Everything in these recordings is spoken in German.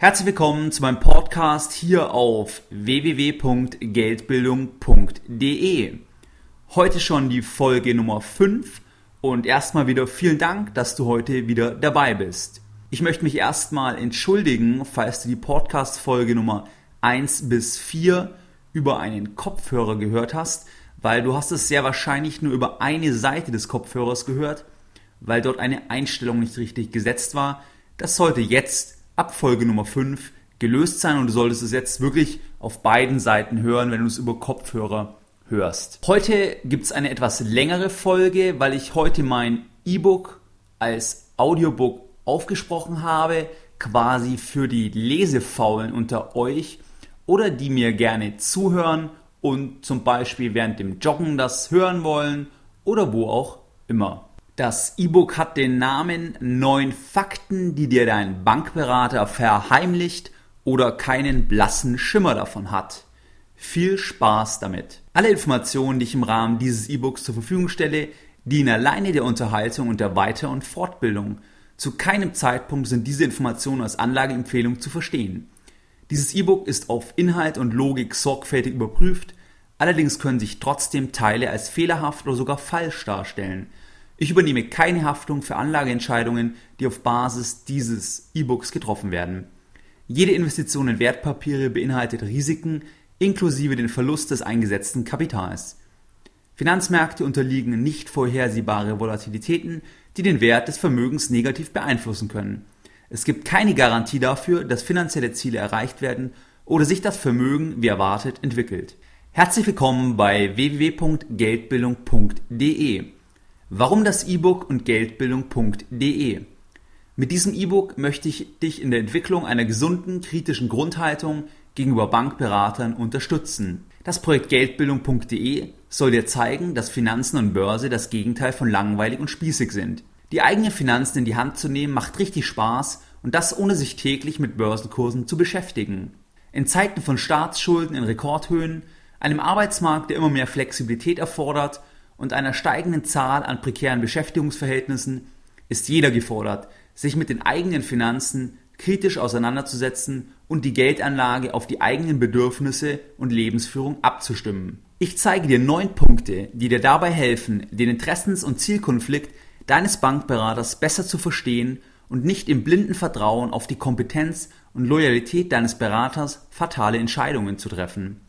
Herzlich willkommen zu meinem Podcast hier auf www.geldbildung.de. Heute schon die Folge Nummer 5 und erstmal wieder vielen Dank, dass du heute wieder dabei bist. Ich möchte mich erstmal entschuldigen, falls du die Podcast-Folge Nummer 1 bis 4 über einen Kopfhörer gehört hast, weil du hast es sehr wahrscheinlich nur über eine Seite des Kopfhörers gehört, weil dort eine Einstellung nicht richtig gesetzt war. Das sollte jetzt ab Folge Nummer 5 gelöst sein und du solltest es jetzt wirklich auf beiden Seiten hören, wenn du es über Kopfhörer hörst. Heute gibt es eine etwas längere Folge, weil ich heute mein E-Book als Audiobook aufgesprochen habe, quasi für die Lesefaulen unter euch oder die mir gerne zuhören und zum Beispiel während dem Joggen das hören wollen oder wo auch immer. Das E-Book hat den Namen Neun Fakten, die dir dein Bankberater verheimlicht oder keinen blassen Schimmer davon hat. Viel Spaß damit. Alle Informationen, die ich im Rahmen dieses E-Books zur Verfügung stelle, dienen alleine der Unterhaltung und der Weiter- und Fortbildung. Zu keinem Zeitpunkt sind diese Informationen als Anlageempfehlung zu verstehen. Dieses E-Book ist auf Inhalt und Logik sorgfältig überprüft, allerdings können sich trotzdem Teile als fehlerhaft oder sogar falsch darstellen. Ich übernehme keine Haftung für Anlageentscheidungen, die auf Basis dieses E-Books getroffen werden. Jede Investition in Wertpapiere beinhaltet Risiken inklusive den Verlust des eingesetzten Kapitals. Finanzmärkte unterliegen nicht vorhersehbare Volatilitäten, die den Wert des Vermögens negativ beeinflussen können. Es gibt keine Garantie dafür, dass finanzielle Ziele erreicht werden oder sich das Vermögen wie erwartet entwickelt. Herzlich willkommen bei www.geldbildung.de. Warum das E-Book und Geldbildung.de? Mit diesem E-Book möchte ich dich in der Entwicklung einer gesunden, kritischen Grundhaltung gegenüber Bankberatern unterstützen. Das Projekt Geldbildung.de soll dir zeigen, dass Finanzen und Börse das Gegenteil von langweilig und spießig sind. Die eigenen Finanzen in die Hand zu nehmen macht richtig Spaß und das ohne sich täglich mit Börsenkursen zu beschäftigen. In Zeiten von Staatsschulden in Rekordhöhen, einem Arbeitsmarkt, der immer mehr Flexibilität erfordert und einer steigenden Zahl an prekären Beschäftigungsverhältnissen ist jeder gefordert, sich mit den eigenen Finanzen kritisch auseinanderzusetzen und die Geldanlage auf die eigenen Bedürfnisse und Lebensführung abzustimmen. Ich zeige dir neun Punkte, die dir dabei helfen, den Interessens- und Zielkonflikt deines Bankberaters besser zu verstehen und nicht im blinden Vertrauen auf die Kompetenz und Loyalität deines Beraters fatale Entscheidungen zu treffen.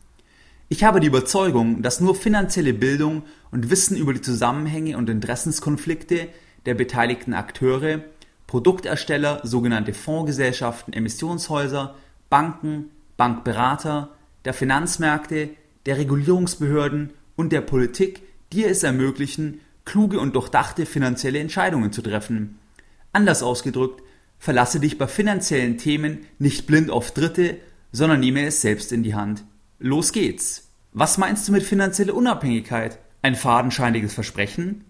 Ich habe die Überzeugung, dass nur finanzielle Bildung und Wissen über die Zusammenhänge und Interessenskonflikte der beteiligten Akteure, Produktersteller, sogenannte Fondsgesellschaften, Emissionshäuser, Banken, Bankberater, der Finanzmärkte, der Regulierungsbehörden und der Politik dir es ermöglichen, kluge und durchdachte finanzielle Entscheidungen zu treffen. Anders ausgedrückt, verlasse dich bei finanziellen Themen nicht blind auf Dritte, sondern nehme es selbst in die Hand. Los geht's. Was meinst du mit finanzieller Unabhängigkeit? Ein fadenscheiniges Versprechen?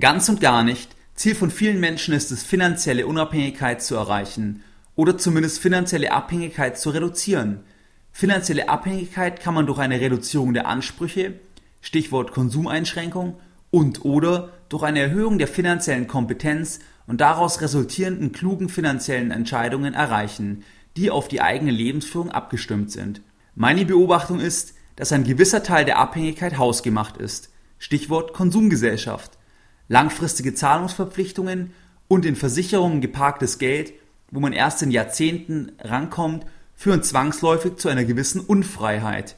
Ganz und gar nicht. Ziel von vielen Menschen ist es, finanzielle Unabhängigkeit zu erreichen oder zumindest finanzielle Abhängigkeit zu reduzieren. Finanzielle Abhängigkeit kann man durch eine Reduzierung der Ansprüche, Stichwort Konsumeinschränkung, und oder durch eine Erhöhung der finanziellen Kompetenz und daraus resultierenden klugen finanziellen Entscheidungen erreichen, die auf die eigene Lebensführung abgestimmt sind. Meine Beobachtung ist, dass ein gewisser Teil der Abhängigkeit hausgemacht ist. Stichwort Konsumgesellschaft. Langfristige Zahlungsverpflichtungen und in Versicherungen geparktes Geld, wo man erst in Jahrzehnten rankommt, führen zwangsläufig zu einer gewissen Unfreiheit.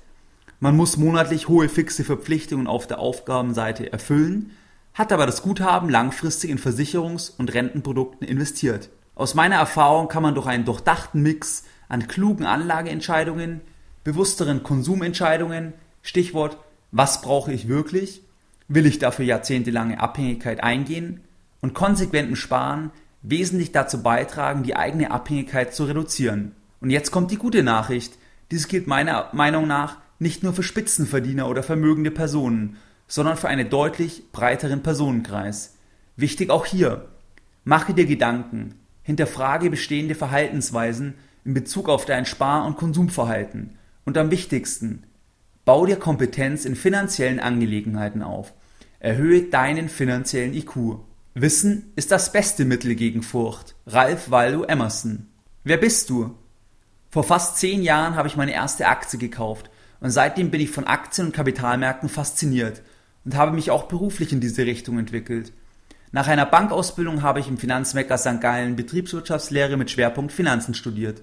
Man muss monatlich hohe fixe Verpflichtungen auf der Aufgabenseite erfüllen, hat aber das Guthaben langfristig in Versicherungs- und Rentenprodukten investiert. Aus meiner Erfahrung kann man durch einen durchdachten Mix an klugen Anlageentscheidungen, bewussteren Konsumentscheidungen, Stichwort, was brauche ich wirklich, will ich dafür jahrzehntelange Abhängigkeit eingehen und konsequentem Sparen wesentlich dazu beitragen, die eigene Abhängigkeit zu reduzieren. Und jetzt kommt die gute Nachricht. Dies gilt meiner Meinung nach nicht nur für Spitzenverdiener oder vermögende Personen, sondern für einen deutlich breiteren Personenkreis. Wichtig auch hier. Mache dir Gedanken, hinterfrage bestehende Verhaltensweisen in Bezug auf dein Spar- und Konsumverhalten und am wichtigsten, bau dir Kompetenz in finanziellen Angelegenheiten auf. Erhöhe deinen finanziellen IQ. Wissen ist das beste Mittel gegen Furcht. Ralph Waldo Emerson. Wer bist du? Vor fast zehn Jahren habe ich meine erste Aktie gekauft und seitdem bin ich von Aktien und Kapitalmärkten fasziniert und habe mich auch beruflich in diese Richtung entwickelt. Nach einer Bankausbildung habe ich im Finanzmecker St. Gallen Betriebswirtschaftslehre mit Schwerpunkt Finanzen studiert.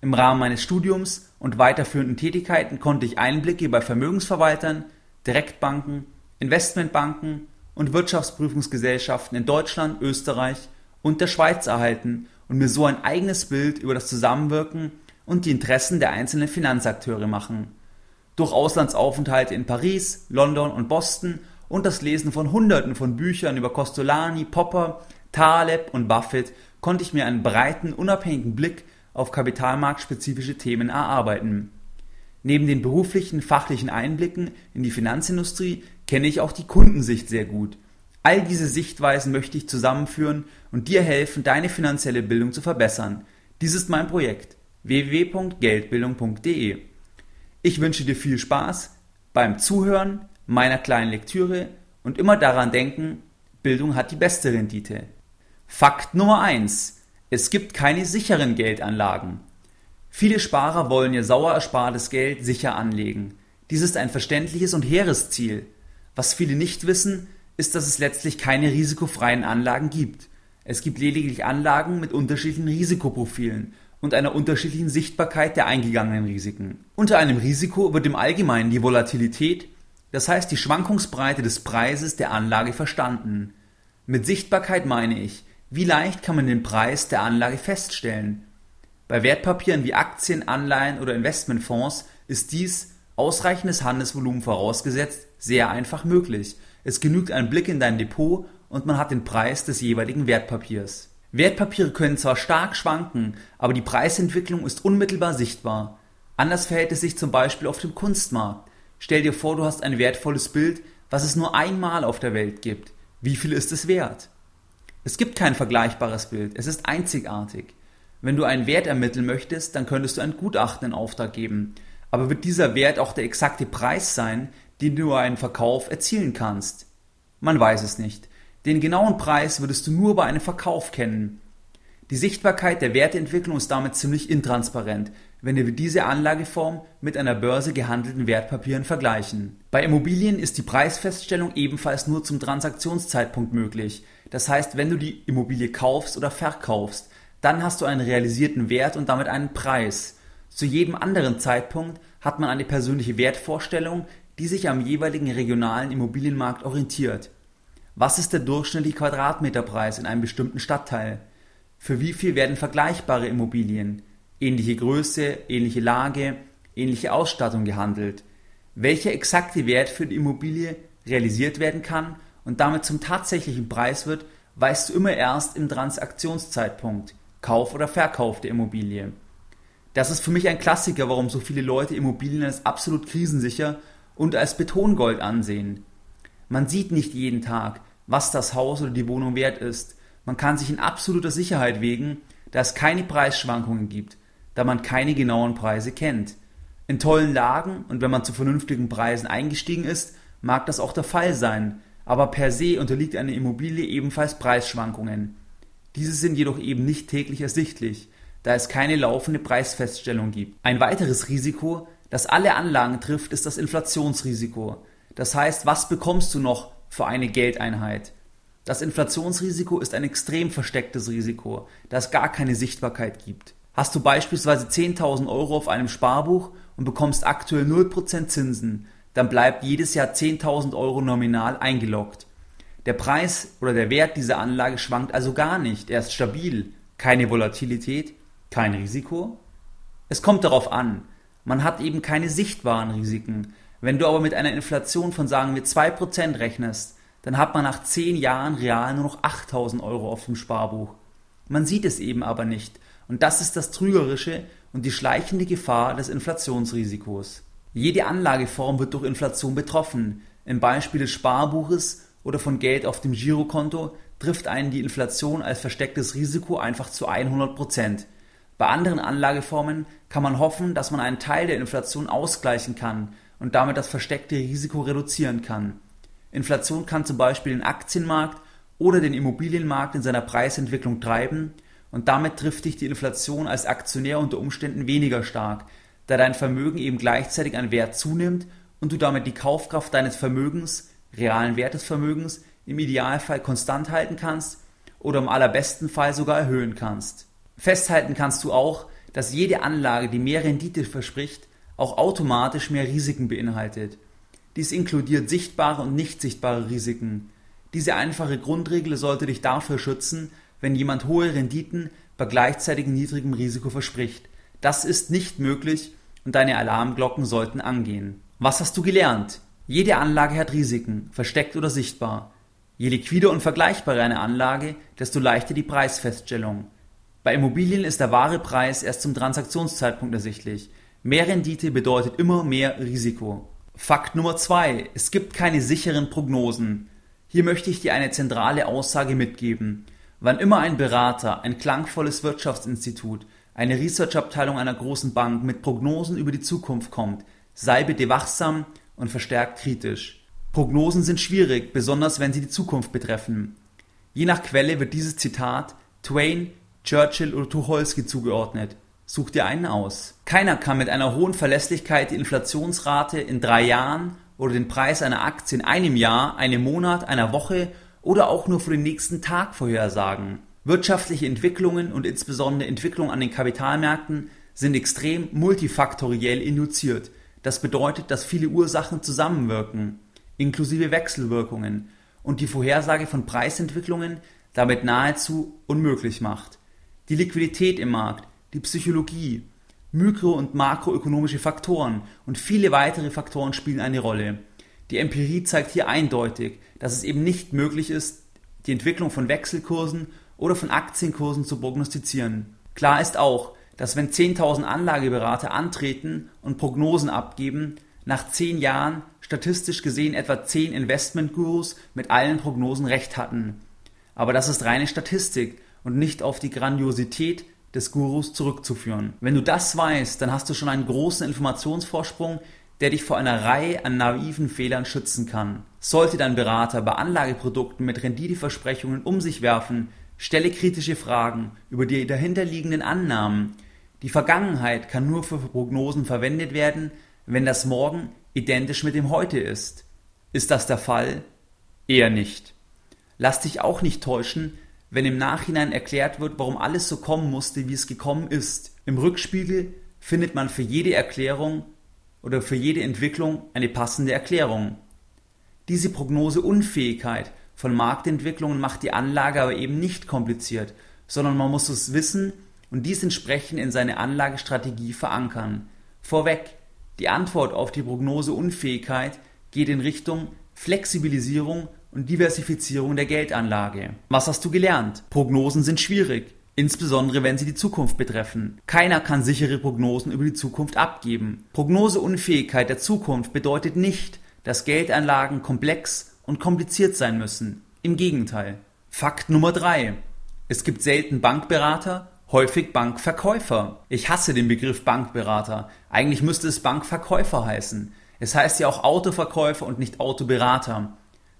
Im Rahmen meines Studiums und weiterführenden Tätigkeiten konnte ich Einblicke bei Vermögensverwaltern, Direktbanken, Investmentbanken und Wirtschaftsprüfungsgesellschaften in Deutschland, Österreich und der Schweiz erhalten und mir so ein eigenes Bild über das Zusammenwirken und die Interessen der einzelnen Finanzakteure machen. Durch Auslandsaufenthalte in Paris, London und Boston und das Lesen von Hunderten von Büchern über Costolani, Popper, Taleb und Buffett konnte ich mir einen breiten, unabhängigen Blick auf kapitalmarktspezifische Themen erarbeiten. Neben den beruflichen, fachlichen Einblicken in die Finanzindustrie kenne ich auch die Kundensicht sehr gut. All diese Sichtweisen möchte ich zusammenführen und dir helfen, deine finanzielle Bildung zu verbessern. Dies ist mein Projekt www.geldbildung.de. Ich wünsche dir viel Spaß beim Zuhören meiner kleinen Lektüre und immer daran denken, Bildung hat die beste Rendite. Fakt Nummer 1. Es gibt keine sicheren Geldanlagen. Viele Sparer wollen ihr sauer erspartes Geld sicher anlegen. Dies ist ein verständliches und hehres Ziel. Was viele nicht wissen, ist, dass es letztlich keine risikofreien Anlagen gibt. Es gibt lediglich Anlagen mit unterschiedlichen Risikoprofilen und einer unterschiedlichen Sichtbarkeit der eingegangenen Risiken. Unter einem Risiko wird im Allgemeinen die Volatilität, das heißt die Schwankungsbreite des Preises der Anlage verstanden. Mit Sichtbarkeit meine ich, wie leicht kann man den Preis der Anlage feststellen? Bei Wertpapieren wie Aktien, Anleihen oder Investmentfonds ist dies ausreichendes Handelsvolumen vorausgesetzt sehr einfach möglich. Es genügt ein Blick in dein Depot und man hat den Preis des jeweiligen Wertpapiers. Wertpapiere können zwar stark schwanken, aber die Preisentwicklung ist unmittelbar sichtbar. Anders verhält es sich zum Beispiel auf dem Kunstmarkt. Stell dir vor, du hast ein wertvolles Bild, was es nur einmal auf der Welt gibt. Wie viel ist es wert? Es gibt kein vergleichbares Bild, es ist einzigartig. Wenn du einen Wert ermitteln möchtest, dann könntest du ein Gutachten in Auftrag geben. Aber wird dieser Wert auch der exakte Preis sein, den du einen Verkauf erzielen kannst? Man weiß es nicht. Den genauen Preis würdest du nur bei einem Verkauf kennen. Die Sichtbarkeit der Wertentwicklung ist damit ziemlich intransparent, wenn wir diese Anlageform mit einer Börse gehandelten Wertpapieren vergleichen. Bei Immobilien ist die Preisfeststellung ebenfalls nur zum Transaktionszeitpunkt möglich. Das heißt, wenn du die Immobilie kaufst oder verkaufst, dann hast du einen realisierten Wert und damit einen Preis. Zu jedem anderen Zeitpunkt hat man eine persönliche Wertvorstellung, die sich am jeweiligen regionalen Immobilienmarkt orientiert. Was ist der durchschnittliche Quadratmeterpreis in einem bestimmten Stadtteil? Für wie viel werden vergleichbare Immobilien, ähnliche Größe, ähnliche Lage, ähnliche Ausstattung gehandelt? Welcher exakte Wert für die Immobilie realisiert werden kann und damit zum tatsächlichen Preis wird, weißt du immer erst im Transaktionszeitpunkt, Kauf oder Verkauf der Immobilie. Das ist für mich ein Klassiker, warum so viele Leute Immobilien als absolut krisensicher und als Betongold ansehen. Man sieht nicht jeden Tag, was das Haus oder die Wohnung wert ist. Man kann sich in absoluter Sicherheit wägen, da es keine Preisschwankungen gibt, da man keine genauen Preise kennt. In tollen Lagen und wenn man zu vernünftigen Preisen eingestiegen ist, mag das auch der Fall sein, aber per se unterliegt eine Immobilie ebenfalls Preisschwankungen. Diese sind jedoch eben nicht täglich ersichtlich, da es keine laufende Preisfeststellung gibt. Ein weiteres Risiko, das alle Anlagen trifft, ist das Inflationsrisiko. Das heißt, was bekommst du noch für eine Geldeinheit? Das Inflationsrisiko ist ein extrem verstecktes Risiko, da es gar keine Sichtbarkeit gibt. Hast du beispielsweise 10.000 Euro auf einem Sparbuch und bekommst aktuell 0% Zinsen, dann bleibt jedes Jahr 10.000 Euro nominal eingeloggt. Der Preis oder der Wert dieser Anlage schwankt also gar nicht, er ist stabil, keine Volatilität, kein Risiko. Es kommt darauf an, man hat eben keine sichtbaren Risiken. Wenn du aber mit einer Inflation von sagen wir 2% rechnest, dann hat man nach 10 Jahren real nur noch 8000 Euro auf dem Sparbuch. Man sieht es eben aber nicht. Und das ist das Trügerische und die schleichende Gefahr des Inflationsrisikos. Jede Anlageform wird durch Inflation betroffen. Im Beispiel des Sparbuches oder von Geld auf dem Girokonto trifft einen die Inflation als verstecktes Risiko einfach zu 100 Prozent. Bei anderen Anlageformen kann man hoffen, dass man einen Teil der Inflation ausgleichen kann und damit das versteckte Risiko reduzieren kann. Inflation kann zum Beispiel den Aktienmarkt oder den Immobilienmarkt in seiner Preisentwicklung treiben und damit trifft dich die Inflation als Aktionär unter Umständen weniger stark, da dein Vermögen eben gleichzeitig an Wert zunimmt und du damit die Kaufkraft deines Vermögens, realen Wert des Vermögens, im Idealfall konstant halten kannst oder im allerbesten Fall sogar erhöhen kannst. Festhalten kannst du auch, dass jede Anlage, die mehr Rendite verspricht, auch automatisch mehr Risiken beinhaltet. Dies inkludiert sichtbare und nicht sichtbare Risiken. Diese einfache Grundregel sollte dich dafür schützen, wenn jemand hohe Renditen bei gleichzeitig niedrigem Risiko verspricht. Das ist nicht möglich und deine Alarmglocken sollten angehen. Was hast du gelernt? Jede Anlage hat Risiken, versteckt oder sichtbar. Je liquider und vergleichbarer eine Anlage, desto leichter die Preisfeststellung. Bei Immobilien ist der wahre Preis erst zum Transaktionszeitpunkt ersichtlich. Mehr Rendite bedeutet immer mehr Risiko. Fakt Nummer zwei: Es gibt keine sicheren Prognosen. Hier möchte ich dir eine zentrale Aussage mitgeben. Wann immer ein Berater, ein klangvolles Wirtschaftsinstitut, eine Researchabteilung einer großen Bank mit Prognosen über die Zukunft kommt, sei bitte wachsam und verstärkt kritisch. Prognosen sind schwierig, besonders wenn sie die Zukunft betreffen. Je nach Quelle wird dieses Zitat Twain, Churchill oder Tucholsky zugeordnet. Such dir einen aus. Keiner kann mit einer hohen Verlässlichkeit die Inflationsrate in drei Jahren oder den Preis einer Aktie in einem Jahr, einem Monat, einer Woche oder auch nur für den nächsten Tag vorhersagen. Wirtschaftliche Entwicklungen und insbesondere Entwicklungen an den Kapitalmärkten sind extrem multifaktoriell induziert. Das bedeutet, dass viele Ursachen zusammenwirken, inklusive Wechselwirkungen, und die Vorhersage von Preisentwicklungen damit nahezu unmöglich macht. Die Liquidität im Markt, die Psychologie, mikro- und makroökonomische Faktoren und viele weitere Faktoren spielen eine Rolle. Die Empirie zeigt hier eindeutig, dass es eben nicht möglich ist, die Entwicklung von Wechselkursen oder von Aktienkursen zu prognostizieren. Klar ist auch, dass wenn 10.000 Anlageberater antreten und Prognosen abgeben, nach 10 Jahren statistisch gesehen etwa 10 Investmentgurus mit allen Prognosen recht hatten. Aber das ist reine Statistik und nicht auf die Grandiosität des Gurus zurückzuführen. Wenn du das weißt, dann hast du schon einen großen Informationsvorsprung, der dich vor einer Reihe an naiven Fehlern schützen kann. Sollte dein Berater bei Anlageprodukten mit Renditeversprechungen um sich werfen, stelle kritische Fragen über die dahinterliegenden Annahmen. Die Vergangenheit kann nur für Prognosen verwendet werden, wenn das Morgen identisch mit dem Heute ist. Ist das der Fall? Eher nicht. Lass dich auch nicht täuschen, wenn im Nachhinein erklärt wird, warum alles so kommen musste, wie es gekommen ist. Im Rückspiegel findet man für jede Erklärung oder für jede Entwicklung eine passende Erklärung. Diese Prognoseunfähigkeit von Marktentwicklungen macht die Anlage aber eben nicht kompliziert, sondern man muss es wissen und dies entsprechend in seine Anlagestrategie verankern. Vorweg, die Antwort auf die Prognoseunfähigkeit geht in Richtung Flexibilisierung und Diversifizierung der Geldanlage. Was hast du gelernt? Prognosen sind schwierig, insbesondere wenn sie die Zukunft betreffen. Keiner kann sichere Prognosen über die Zukunft abgeben. Prognoseunfähigkeit der Zukunft bedeutet nicht, dass Geldanlagen komplex und kompliziert sein müssen. Im Gegenteil. Fakt Nummer drei: Es gibt selten Bankberater, häufig Bankverkäufer. Ich hasse den Begriff Bankberater. Eigentlich müsste es Bankverkäufer heißen. Es heißt ja auch Autoverkäufer und nicht Autoberater.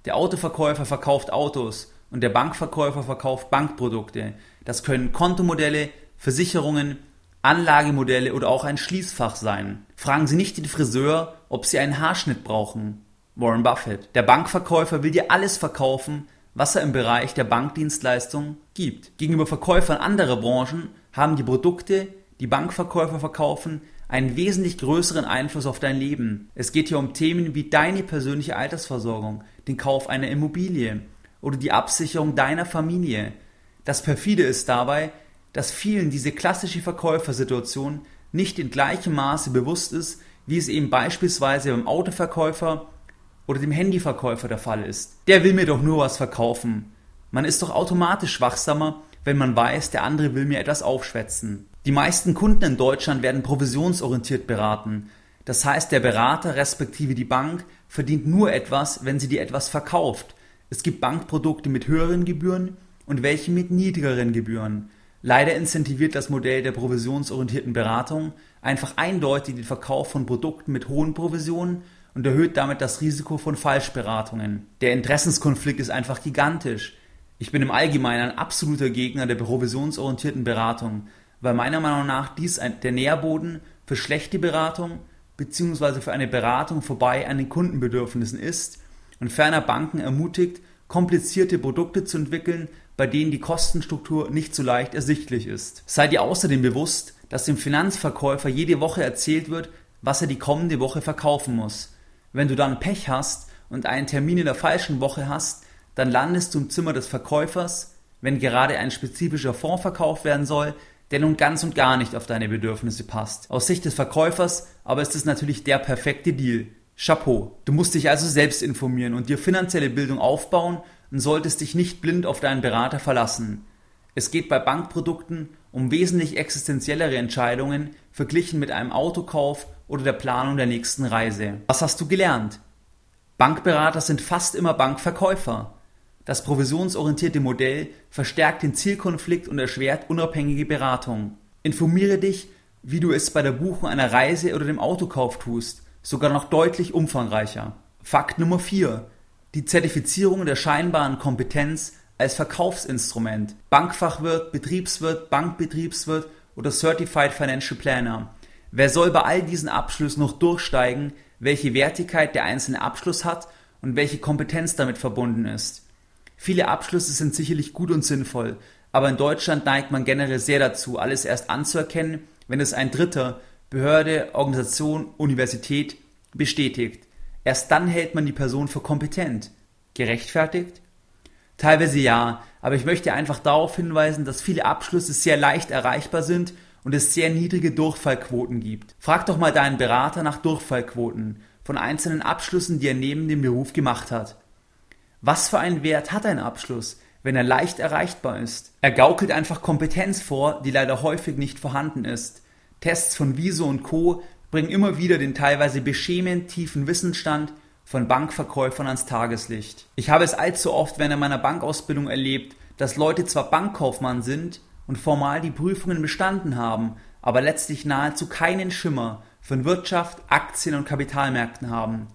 Der Autoverkäufer verkauft Autos und der Bankverkäufer verkauft Bankprodukte. Das können Kontomodelle, Versicherungen, Anlagemodelle oder auch ein Schließfach sein. Fragen Sie nicht den Friseur, ob Sie einen Haarschnitt brauchen. Warren Buffett. Der Bankverkäufer will dir alles verkaufen, was er im Bereich der Bankdienstleistung gibt. Gegenüber Verkäufern anderer Branchen haben die Produkte, die Bankverkäufer verkaufen, einen wesentlich größeren Einfluss auf dein Leben. Es geht hier um Themen wie deine persönliche Altersversorgung, den Kauf einer Immobilie oder die Absicherung deiner Familie. Das perfide ist dabei, dass vielen diese klassische Verkäufersituation nicht in gleichem Maße bewusst ist, wie es eben beispielsweise beim Autoverkäufer oder dem Handyverkäufer der Fall ist. Der will mir doch nur was verkaufen. Man ist doch automatisch wachsamer, wenn man weiß, der andere will mir etwas aufschwätzen. Die meisten Kunden in Deutschland werden provisionsorientiert beraten. Das heißt, der Berater respektive die Bank verdient nur etwas, wenn sie dir etwas verkauft. Es gibt Bankprodukte mit höheren Gebühren und welche mit niedrigeren Gebühren. Leider incentiviert das Modell der provisionsorientierten Beratung einfach eindeutig den Verkauf von Produkten mit hohen Provisionen und erhöht damit das Risiko von Falschberatungen. Der Interessenskonflikt ist einfach gigantisch. Ich bin im Allgemeinen ein absoluter Gegner der provisionsorientierten Beratung, weil meiner Meinung nach dies der Nährboden für schlechte Beratung bzw. für eine Beratung vorbei an den Kundenbedürfnissen ist und ferner Banken ermutigt, komplizierte Produkte zu entwickeln, bei denen die Kostenstruktur nicht so leicht ersichtlich ist. Sei dir außerdem bewusst, dass dem Finanzverkäufer jede Woche erzählt wird, was er die kommende Woche verkaufen muss. Wenn du dann Pech hast und einen Termin in der falschen Woche hast, dann landest du im Zimmer des Verkäufers, wenn gerade ein spezifischer Fonds verkauft werden soll, der nun ganz und gar nicht auf deine Bedürfnisse passt. Aus Sicht des Verkäufers aber ist es natürlich der perfekte Deal. Chapeau. Du musst dich also selbst informieren und dir finanzielle Bildung aufbauen und solltest dich nicht blind auf deinen Berater verlassen. Es geht bei Bankprodukten um wesentlich existenziellere Entscheidungen verglichen mit einem Autokauf oder der Planung der nächsten Reise. Was hast du gelernt? Bankberater sind fast immer Bankverkäufer. Das provisionsorientierte Modell verstärkt den Zielkonflikt und erschwert unabhängige Beratung. Informiere dich, wie du es bei der Buchung einer Reise oder dem Autokauf tust, sogar noch deutlich umfangreicher. Fakt Nummer 4. Die Zertifizierung der scheinbaren Kompetenz als Verkaufsinstrument. Bankfachwirt, Betriebswirt, Bankbetriebswirt oder Certified Financial Planner. Wer soll bei all diesen Abschlüssen noch durchsteigen, welche Wertigkeit der einzelne Abschluss hat und welche Kompetenz damit verbunden ist? Viele Abschlüsse sind sicherlich gut und sinnvoll, aber in Deutschland neigt man generell sehr dazu, alles erst anzuerkennen, wenn es ein Dritter, Behörde, Organisation, Universität bestätigt. Erst dann hält man die Person für kompetent. Gerechtfertigt? Teilweise ja, aber ich möchte einfach darauf hinweisen, dass viele Abschlüsse sehr leicht erreichbar sind und es sehr niedrige Durchfallquoten gibt. Frag doch mal deinen Berater nach Durchfallquoten von einzelnen Abschlüssen, die er neben dem Beruf gemacht hat. Was für einen Wert hat ein Abschluss, wenn er leicht erreichbar ist? Er gaukelt einfach Kompetenz vor, die leider häufig nicht vorhanden ist. Tests von Wieso und Co. bringen immer wieder den teilweise beschämend tiefen Wissensstand von Bankverkäufern ans Tageslicht. Ich habe es allzu oft während meiner Bankausbildung erlebt, dass Leute zwar Bankkaufmann sind und formal die Prüfungen bestanden haben, aber letztlich nahezu keinen Schimmer von Wirtschaft, Aktien und Kapitalmärkten haben.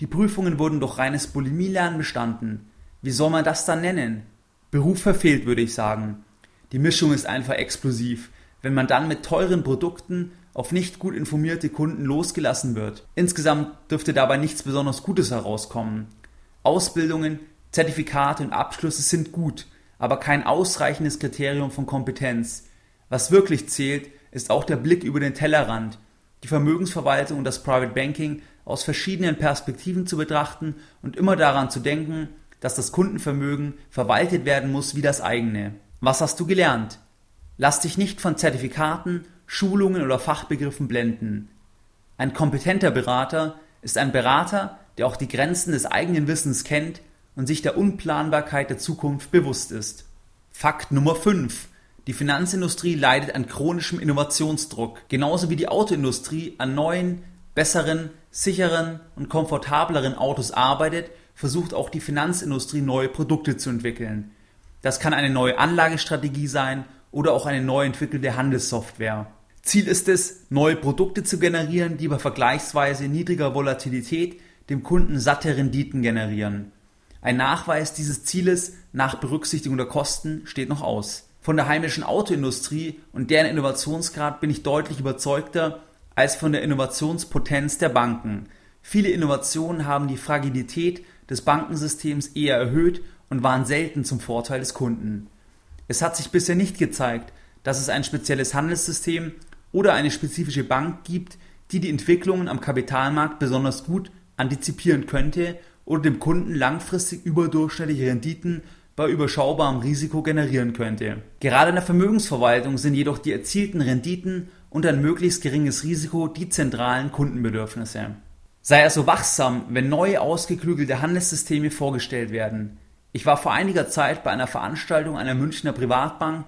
Die Prüfungen wurden durch reines Bulimielernen bestanden. Wie soll man das dann nennen? Beruf verfehlt, würde ich sagen. Die Mischung ist einfach explosiv, wenn man dann mit teuren Produkten auf nicht gut informierte Kunden losgelassen wird. Insgesamt dürfte dabei nichts besonders Gutes herauskommen. Ausbildungen, Zertifikate und Abschlüsse sind gut, aber kein ausreichendes Kriterium von Kompetenz. Was wirklich zählt, ist auch der Blick über den Tellerrand, die Vermögensverwaltung und das Private Banking aus verschiedenen Perspektiven zu betrachten und immer daran zu denken, dass das Kundenvermögen verwaltet werden muss wie das eigene. Was hast du gelernt? Lass dich nicht von Zertifikaten, Schulungen oder Fachbegriffen blenden. Ein kompetenter Berater ist ein Berater, der auch die Grenzen des eigenen Wissens kennt und sich der Unplanbarkeit der Zukunft bewusst ist. Fakt Nummer 5. Die Finanzindustrie leidet an chronischem Innovationsdruck, genauso wie die Autoindustrie an neuen, besseren, sicheren und komfortableren Autos arbeitet, versucht auch die Finanzindustrie neue Produkte zu entwickeln. Das kann eine neue Anlagestrategie sein oder auch eine neu entwickelte Handelssoftware. Ziel ist es, neue Produkte zu generieren, die bei vergleichsweise niedriger Volatilität dem Kunden satte Renditen generieren. Ein Nachweis dieses Zieles nach Berücksichtigung der Kosten steht noch aus. Von der heimischen Autoindustrie und deren Innovationsgrad bin ich deutlich überzeugter als von der Innovationspotenz der Banken. Viele Innovationen haben die Fragilität des Bankensystems eher erhöht und waren selten zum Vorteil des Kunden. Es hat sich bisher nicht gezeigt, dass es ein spezielles Handelssystem oder eine spezifische Bank gibt, die die Entwicklungen am Kapitalmarkt besonders gut antizipieren könnte oder dem Kunden langfristig überdurchschnittliche Renditen bei überschaubarem Risiko generieren könnte. Gerade in der Vermögensverwaltung sind jedoch die erzielten Renditen und ein möglichst geringes Risiko die zentralen Kundenbedürfnisse. Sei also wachsam, wenn neue ausgeklügelte Handelssysteme vorgestellt werden. Ich war vor einiger Zeit bei einer Veranstaltung einer Münchner Privatbank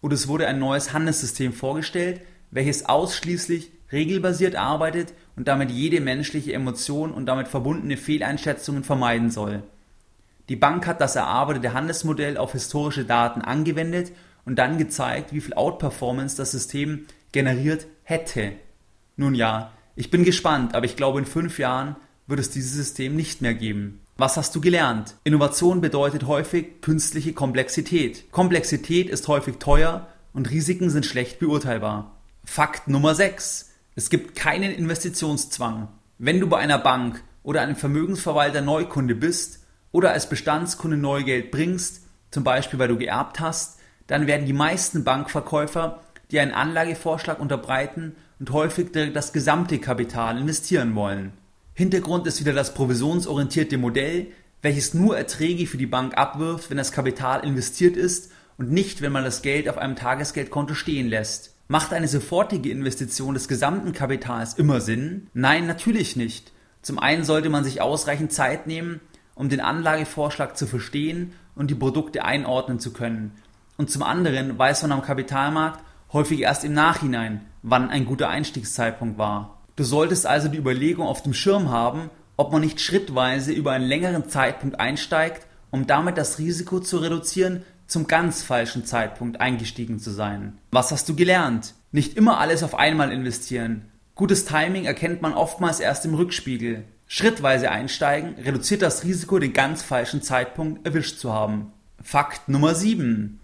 und es wurde ein neues Handelssystem vorgestellt, welches ausschließlich regelbasiert arbeitet und damit jede menschliche Emotion und damit verbundene Fehleinschätzungen vermeiden soll. Die Bank hat das erarbeitete Handelsmodell auf historische Daten angewendet und dann gezeigt, wie viel Outperformance das System generiert hätte. Nun ja, ich bin gespannt, aber ich glaube, in fünf Jahren wird es dieses System nicht mehr geben. Was hast du gelernt? Innovation bedeutet häufig künstliche Komplexität. Komplexität ist häufig teuer und Risiken sind schlecht beurteilbar. Fakt Nummer 6. Es gibt keinen Investitionszwang. Wenn du bei einer Bank oder einem Vermögensverwalter Neukunde bist oder als Bestandskunde neu Geld bringst, zum Beispiel weil du geerbt hast, dann werden die meisten Bankverkäufer dir einen Anlagevorschlag unterbreiten und häufig das gesamte Kapital investieren wollen. Hintergrund ist wieder das provisionsorientierte Modell, welches nur Erträge für die Bank abwirft, wenn das Kapital investiert ist und nicht, wenn man das Geld auf einem Tagesgeldkonto stehen lässt. Macht eine sofortige Investition des gesamten Kapitals immer Sinn? Nein, natürlich nicht. Zum einen sollte man sich ausreichend Zeit nehmen, um den Anlagevorschlag zu verstehen und die Produkte einordnen zu können. Und zum anderen weiß man am Kapitalmarkt häufig erst im Nachhinein, wann ein guter Einstiegszeitpunkt war. Du solltest also die Überlegung auf dem Schirm haben, ob man nicht schrittweise über einen längeren Zeitpunkt einsteigt, um damit das Risiko zu reduzieren, zum ganz falschen Zeitpunkt eingestiegen zu sein. Was hast du gelernt? Nicht immer alles auf einmal investieren. Gutes Timing erkennt man oftmals erst im Rückspiegel. Schrittweise einsteigen reduziert das Risiko, den ganz falschen Zeitpunkt erwischt zu haben. Fakt Nummer 7.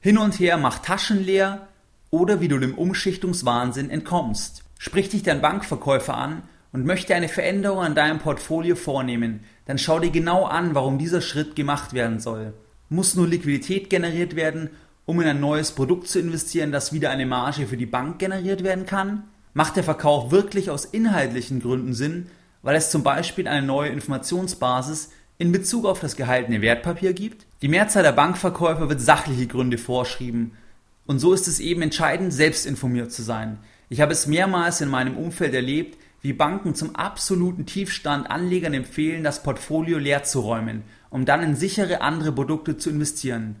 Hin und her macht Taschen leer oder wie du dem Umschichtungswahnsinn entkommst. Sprich dich dein Bankverkäufer an und möchte eine Veränderung an deinem Portfolio vornehmen, dann schau dir genau an, warum dieser Schritt gemacht werden soll. Muss nur Liquidität generiert werden, um in ein neues Produkt zu investieren, das wieder eine Marge für die Bank generiert werden kann? Macht der Verkauf wirklich aus inhaltlichen Gründen Sinn, weil es zum Beispiel eine neue Informationsbasis in Bezug auf das gehaltene Wertpapier gibt? Die Mehrzahl der Bankverkäufer wird sachliche Gründe vorschrieben. Und so ist es eben entscheidend, selbst informiert zu sein. Ich habe es mehrmals in meinem Umfeld erlebt, wie Banken zum absoluten Tiefstand Anlegern empfehlen, das Portfolio leer zu räumen, um dann in sichere andere Produkte zu investieren.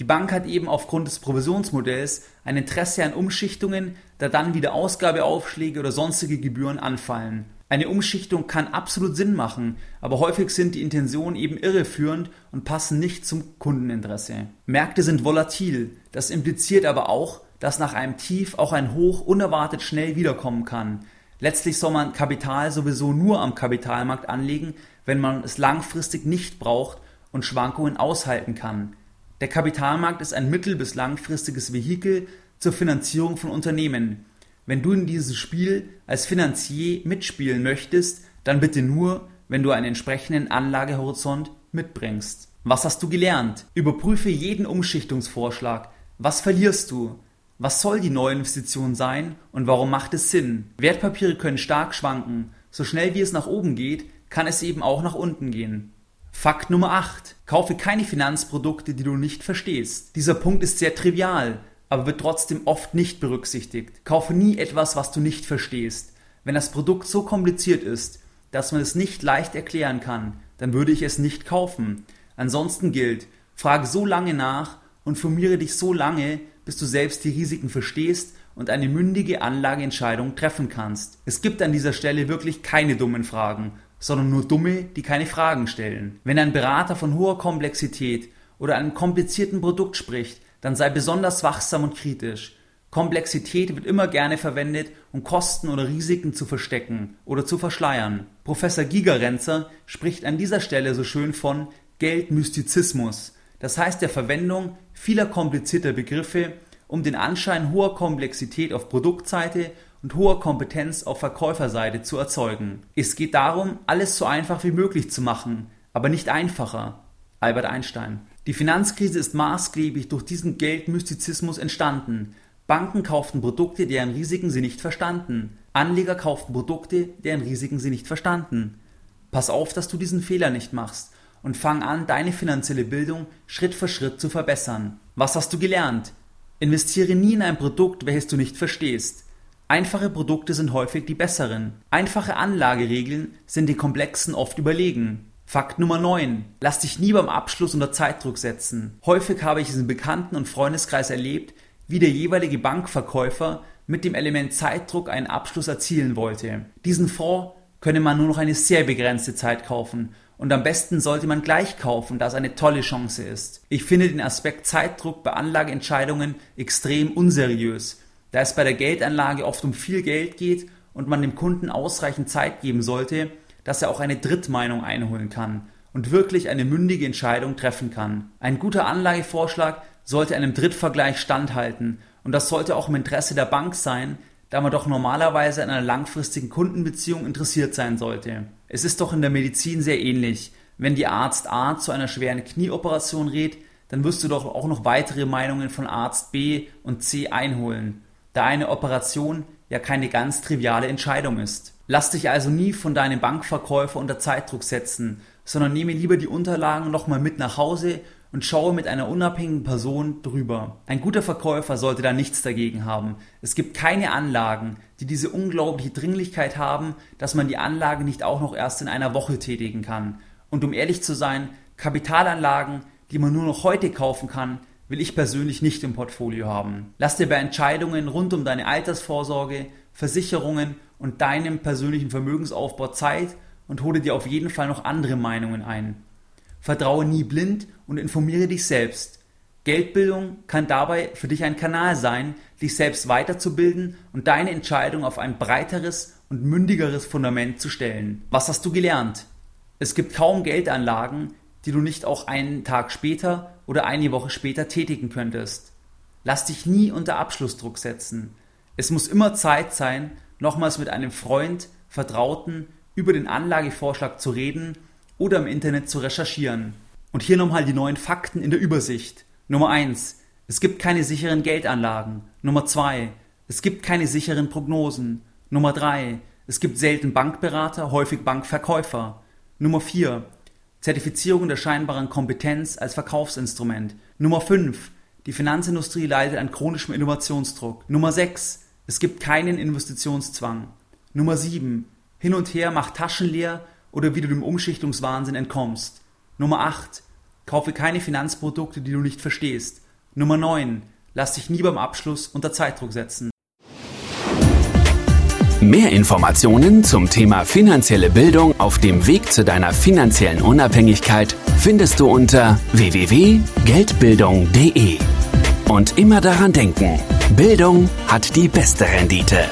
Die Bank hat eben aufgrund des Provisionsmodells ein Interesse an Umschichtungen, da dann wieder Ausgabeaufschläge oder sonstige Gebühren anfallen. Eine Umschichtung kann absolut Sinn machen, aber häufig sind die Intentionen eben irreführend und passen nicht zum Kundeninteresse. Märkte sind volatil, das impliziert aber auch, dass nach einem Tief auch ein Hoch unerwartet schnell wiederkommen kann. Letztlich soll man Kapital sowieso nur am Kapitalmarkt anlegen, wenn man es langfristig nicht braucht und Schwankungen aushalten kann. Der Kapitalmarkt ist ein mittel- bis langfristiges Vehikel zur Finanzierung von Unternehmen. Wenn du in dieses Spiel als Finanzier mitspielen möchtest, dann bitte nur, wenn du einen entsprechenden Anlagehorizont mitbringst. Was hast du gelernt? Überprüfe jeden Umschichtungsvorschlag. Was verlierst du? Was soll die neue Investition sein und warum macht es Sinn? Wertpapiere können stark schwanken. So schnell wie es nach oben geht, kann es eben auch nach unten gehen. Fakt Nummer 8. Kaufe keine Finanzprodukte, die du nicht verstehst. Dieser Punkt ist sehr trivial, aber wird trotzdem oft nicht berücksichtigt. Kaufe nie etwas, was du nicht verstehst. Wenn das Produkt so kompliziert ist, dass man es nicht leicht erklären kann, dann würde ich es nicht kaufen. Ansonsten gilt, frage so lange nach und formiere dich so lange, bis du selbst die Risiken verstehst und eine mündige Anlageentscheidung treffen kannst. Es gibt an dieser Stelle wirklich keine dummen Fragen, sondern nur dumme, die keine Fragen stellen. Wenn ein Berater von hoher Komplexität oder einem komplizierten Produkt spricht, dann sei besonders wachsam und kritisch. Komplexität wird immer gerne verwendet, um Kosten oder Risiken zu verstecken oder zu verschleiern. Professor Gigerenzer spricht an dieser Stelle so schön von Geldmystizismus, das heißt der Verwendung vieler komplizierter Begriffe, um den Anschein hoher Komplexität auf Produktseite und hoher Kompetenz auf Verkäuferseite zu erzeugen. Es geht darum, alles so einfach wie möglich zu machen, aber nicht einfacher. Albert Einstein. Die Finanzkrise ist maßgeblich durch diesen Geldmystizismus entstanden. Banken kauften Produkte, deren Risiken sie nicht verstanden. Anleger kauften Produkte, deren Risiken sie nicht verstanden. Pass auf, dass du diesen Fehler nicht machst und fang an, deine finanzielle Bildung Schritt für Schritt zu verbessern. Was hast du gelernt? Investiere nie in ein Produkt, welches du nicht verstehst. Einfache Produkte sind häufig die besseren. Einfache Anlageregeln sind den komplexen oft überlegen. Fakt Nummer 9. Lass dich nie beim Abschluss unter Zeitdruck setzen. Häufig habe ich es im Bekannten- und Freundeskreis erlebt, wie der jeweilige Bankverkäufer mit dem Element Zeitdruck einen Abschluss erzielen wollte. Diesen Fonds könne man nur noch eine sehr begrenzte Zeit kaufen und am besten sollte man gleich kaufen, da es eine tolle Chance ist. Ich finde den Aspekt Zeitdruck bei Anlageentscheidungen extrem unseriös, da es bei der Geldanlage oft um viel Geld geht und man dem Kunden ausreichend Zeit geben sollte, dass er auch eine Drittmeinung einholen kann und wirklich eine mündige Entscheidung treffen kann. Ein guter Anlagevorschlag sollte einem Drittvergleich standhalten und das sollte auch im Interesse der Bank sein, da man doch normalerweise an einer langfristigen Kundenbeziehung interessiert sein sollte. Es ist doch in der Medizin sehr ähnlich. Wenn die Arzt A zu einer schweren Knieoperation rät, dann wirst du doch auch noch weitere Meinungen von Arzt B und C einholen, da eine Operation ja keine ganz triviale Entscheidung ist. Lass dich also nie von deinem Bankverkäufer unter Zeitdruck setzen, sondern nehme lieber die Unterlagen nochmal mit nach Hause und schaue mit einer unabhängigen Person drüber. Ein guter Verkäufer sollte da nichts dagegen haben. Es gibt keine Anlagen, die diese unglaubliche Dringlichkeit haben, dass man die Anlage nicht auch noch erst in einer Woche tätigen kann. Und um ehrlich zu sein, Kapitalanlagen, die man nur noch heute kaufen kann, will ich persönlich nicht im Portfolio haben. Lass dir bei Entscheidungen rund um deine Altersvorsorge, Versicherungen und deinem persönlichen Vermögensaufbau Zeit und hole dir auf jeden Fall noch andere Meinungen ein. Vertraue nie blind und informiere dich selbst. Geldbildung kann dabei für dich ein Kanal sein, dich selbst weiterzubilden und deine Entscheidung auf ein breiteres und mündigeres Fundament zu stellen. Was hast du gelernt? Es gibt kaum Geldanlagen, die du nicht auch einen Tag später oder eine Woche später tätigen könntest. Lass dich nie unter Abschlussdruck setzen. Es muss immer Zeit sein, nochmals mit einem Freund, Vertrauten über den Anlagevorschlag zu reden oder im Internet zu recherchieren. Und hier nochmal die neuen Fakten in der Übersicht. Nummer 1. Es gibt keine sicheren Geldanlagen. Nummer 2. Es gibt keine sicheren Prognosen. Nummer 3. Es gibt selten Bankberater, häufig Bankverkäufer. Nummer 4. Zertifizierung der scheinbaren Kompetenz als Verkaufsinstrument. Nummer 5. Die Finanzindustrie leidet an chronischem Innovationsdruck. Nummer 6. Es gibt keinen Investitionszwang. Nummer 7. Hin und her macht Taschen leer oder wie du dem Umschichtungswahnsinn entkommst. Nummer 8. Kaufe keine Finanzprodukte, die du nicht verstehst. Nummer 9. Lass dich nie beim Abschluss unter Zeitdruck setzen. Mehr Informationen zum Thema finanzielle Bildung auf dem Weg zu deiner finanziellen Unabhängigkeit findest du unter www.geldbildung.de. Und immer daran denken, Bildung hat die beste Rendite.